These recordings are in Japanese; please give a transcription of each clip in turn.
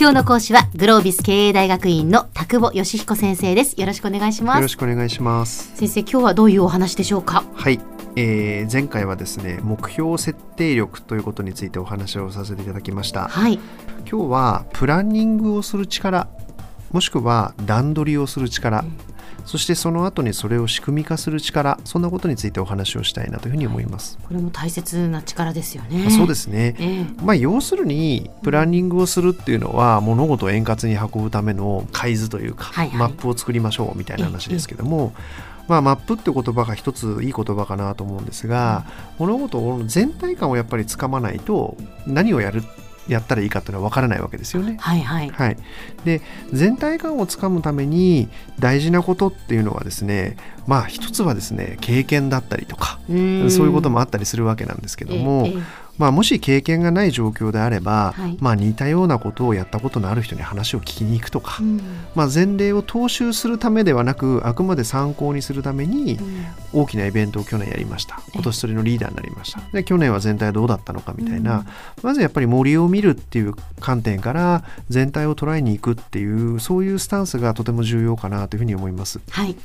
今日の講師はグロービス経営大学院の田久保義彦先生です。よろしくお願いします。よろしくお願いします。先生今日はどういうお話でしょうか？はい、えー、前回はですね目標設定力ということについてお話をさせていただきました。はい。今日はプランニングをする力もしくは段取りをする力、うんそしてその後にそれを仕組み化する力そんなことについてお話をしたいなというふうに思います。これも大切な力ですよね。そうですね。えー、まあ要するにプランニングをするっていうのは物事を円滑に運ぶための海図というか、はいはい、マップを作りましょうみたいな話ですけども。えーまあ、マップって言葉が一ついい言葉かなと思うんですが、物事を全体感をやっぱりつかまないと何をやるやったらいいかっていうのは分からないわけですよね。はいはい、はい、で全体感をつかむために大事なことっていうのはですねまあ一つはですね経験だったりとかそういうこともあったりするわけなんですけども。ええまあ、もし経験がない状況であれば、はい、まあ、似たようなことをやったことのある人に話を聞きに行くとか、うん、まあ、前例を踏襲するためではなくあくまで参考にするために大きなイベントを去年やりました。今年それのリーダーになりました。で去年は全体どうだったのかみたいな、うん、まずやっぱり森を見るっていう観点から全体を捉えに行くっていうそういうスタンスがとても重要かなというふうに思います。はい。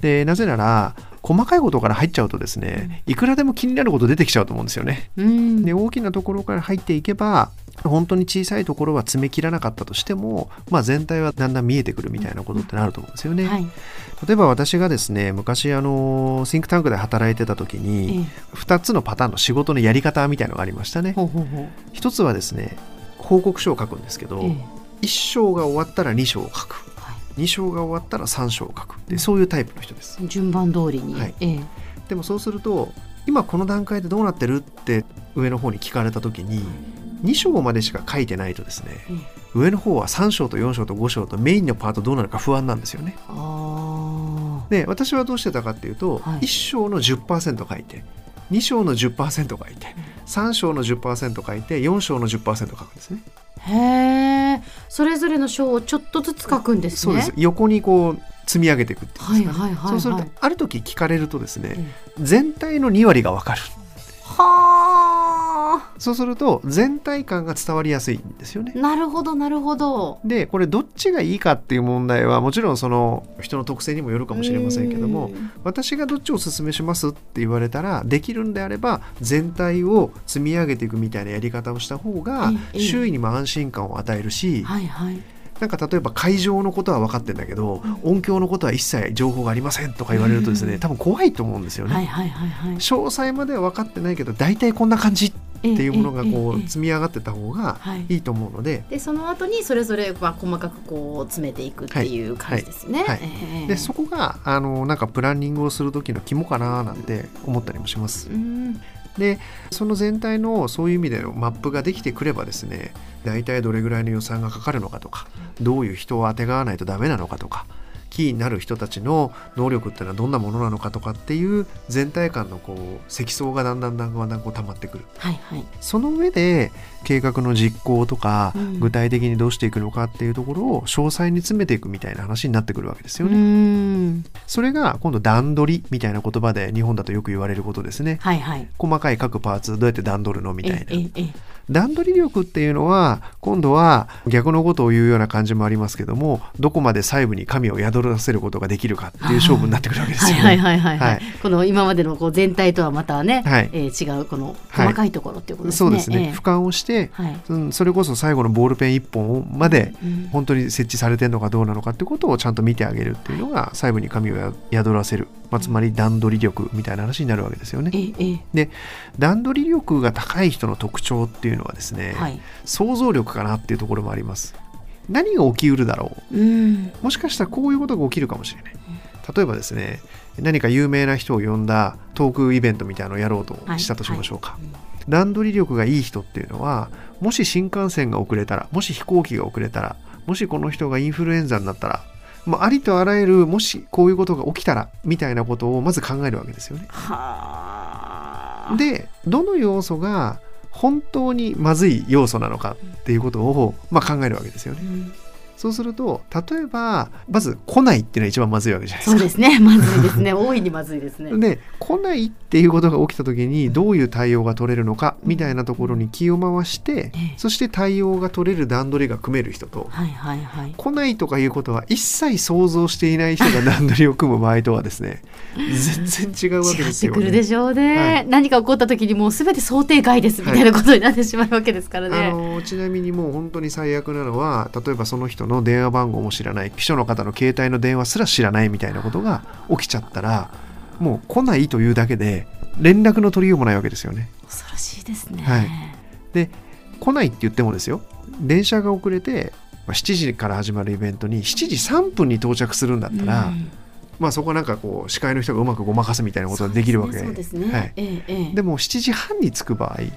でなぜなら細かいことから入っちゃうとですねいくらでも気になること出てきちゃうと思うんですよね。で大きなところから入っていけば本当に小さいところは詰め切らなかったとしても、まあ、全体はだんだん見えてくるみたいなことってなると思うんですよね。はい、例えば私がですね昔あのシンクタンクで働いてた時に、え2つのパターンの仕事のやり方みたいのがありましたね。一つはですね報告書を書くんですけど、え1章が終わったら2章を書く。2章が終わったら3章を書くでそういうタイプの人です。順番通りに、はい。ええ、でもそうすると今この段階でどうなってるって上の方に聞かれた時に2章までしか書いてないとですね、うん、上の方は3章と4章と5章とメインのパートどうなるか不安なんですよね。で私はどうしてたかっていうと、はい、1章の10%書いて2章の10%書いて3章の10%書いて4章の10%書くんですね。へえそれぞれの章をちょっとずつ書くんですね。そうです。横にこう積み上げていくっていうんですか、ね、そうするとある時聞かれるとですね、うん、全体の2割が分かる。はあ。そうすると全体感が伝わりやすいんですよね。なるほどなるほど。でこれどっちがいいかっていう問題はもちろんその人の特性にもよるかもしれませんけども私がどっちをおすすめしますって言われたらできるんであれば全体を積み上げていくみたいなやり方をした方が周囲にも安心感を与えるし。はいはいなんか例えば会場のことは分かってんだけど、うん、音響のことは一切情報がありませんとか言われるとですね、うん、多分怖いと思うんですよね、はいはいはいはい、詳細までは分かってないけど大体こんな感じっていうものがこう積み上がってた方がいいと思うので,、でその後にそれぞれは細かくこう詰めていくっていう感じですね。はい。はい。でそこがあのなんかプランニングをする時の肝かななんて思ったりもします。でその全体のそういう意味でのマップができてくればですね大体どれぐらいの予算がかかるのかとかどういう人をあてがわないとダメなのかとかキーになる人たちの能力っていうのはどんなものなのかとかっていう全体感のこう積層がだんだんだんだんこう溜まってくる、はいはい、その上で計画の実行とか、うん、具体的にどうしていくのかっていうところを詳細に詰めていくみたいな話になってくるわけですよね。それが今度段取りみたいな言葉で日本だとよく言われることですね。はいはい、細かい各パーツどうやって段取るのみたいな。段取り力っていうのは今度は逆のことを言うような感じもありますけどもどこまで細部に神を宿らせることができるかっていう勝負になってくるわけですよね。はいはいはいはい、はい、この今までのこう全体とはまたね、はい、えー、違うこの細かいところっていうことですね。はい、そうですね、えー、俯瞰をして、はい、うん、それこそ最後のボールペン1本まで本当に設置されてるのかどうなのかっていうことをちゃんと見てあげるっていうのが細部に神を宿らせる、まあ、つまり段取り力みたいな話になるわけですよね。えー、で段取り力が高い人の特徴っていうのはですね、はい。想像力かなっていうところもあります。何が起きうるだろう、うん、もしかしたらこういうことが起きるかもしれない。例えばですね何か有名な人を呼んだトークイベントみたいなのをやろうとしたとしましょうか、はいはい、段取り力がいい人っていうのはもし新幹線が遅れたらもし飛行機が遅れたらもしこの人がインフルエンザになったらまあ、ありとあらゆるもしこういうことが起きたらみたいなことをまず考えるわけですよね。でどの要素が本当にまずい要素なのかっていうことを、まあ、考えるわけですよね。そうすると例えばまず来ないっていうのは一番まずいわけじゃないですか。そうですね まずいですね大いにまずいですね。で来ないっていうことが起きた時にどういう対応が取れるのかみたいなところに気を回して、うん、そして対応が取れる段取りが組める人と、はいはいはい、来ないとかいうことは一切想像していない人が段取りを組む場合とはですね全然違うわけですよ、ね。違ってくるでしょうね、はい、何か起こった時にもう全て想定外ですみたいなことになってしまうわけですからね。あのちなみにもう本当に最悪なのは例えばその人の電話番号も知らない秘書の方の携帯の電話すら知らないみたいなことが起きちゃったらもう来ないというだけで連絡の取りようもないわけですよね。恐ろしいですね、はい、で来ないって言ってもですよ電車が遅れて7時から始まるイベントに7時3分に到着するんだったら、うん、まあ、そこはなんかこう司会の人がうまくごまかすみたいなことができるわけ。ででも7時半に着く場合、はい、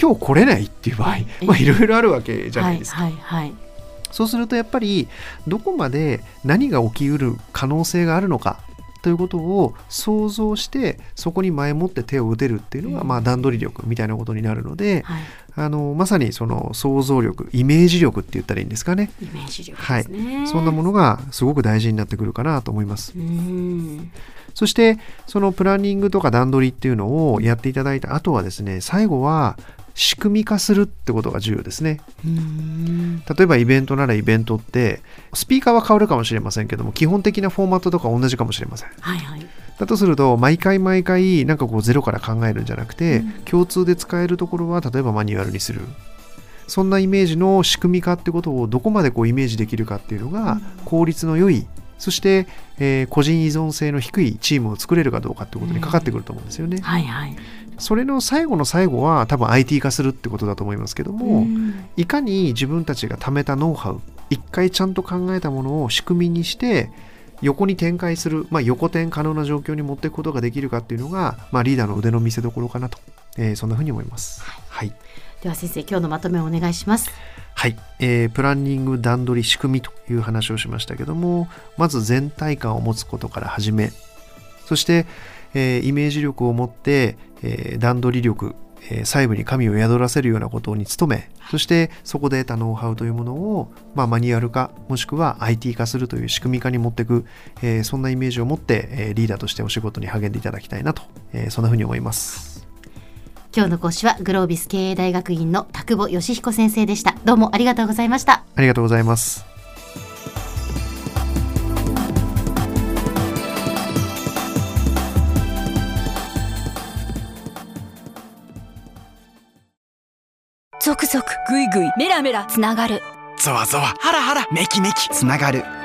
今日来れないっていう場合、まあ、いろいろあるわけじゃないですか。はいはいはいそうするとやっぱりどこまで何が起きうる可能性があるのかということを想像してそこに前もって手を打てるっていうのが、まあ、段取り力みたいなことになるので、はい、あのまさにその想像力イメージ力って言ったらいいんですかね。イメージ力、ね、はい、そんなものがすごく大事になってくるかなと思います。そしてそのプランニングとか段取りっていうのをやっていただいた後はですね最後は仕組み化するってことが重要ですね。例えばイベントならイベントってスピーカーは変わるかもしれませんけども基本的なフォーマットとか同じかもしれません。はいはい、だとすると毎回毎回なんかこうゼロから考えるんじゃなくて、うん、共通で使えるところは例えばマニュアルにする。そんなイメージの仕組み化ってことをどこまでこうイメージできるかっていうのが効率の良いそして、えー、個人依存性の低いチームを作れるかどうかってことにかかってくると思うんですよね。はいはい、それの最後の最後は多分 IT 化するってことだと思いますけども、いかに自分たちが貯めたノウハウ一回ちゃんと考えたものを仕組みにして横に展開する、まあ、横転可能な状況に持っていくことができるかっていうのが、まあ、リーダーの腕の見せ所かなと、えー、そんなふうに思います。はい、はい、では先生今日のまとめをお願いします。はい、えー、プランニング段取り仕組みという話をしましたけどもまず全体感を持つことから始めそして、えー、イメージ力を持って、えー、段取り力、えー、細部に神を宿らせるようなことに努めそしてそこで得たノウハウというものを、まあ、マニュアル化もしくは IT 化するという仕組み化に持っていく、えー、そんなイメージを持って、えー、リーダーとしてお仕事に励んでいただきたいなと、えー、そんなふうに思います。今日の講師はグロービス経営大学院の田久保義彦先生でした。どうもありがとうございました。ありがとうございます。ゾクゾク。グイグイ。メラメラ。つながる。ゾワゾワ。ハラハラ。メキメキ。つながる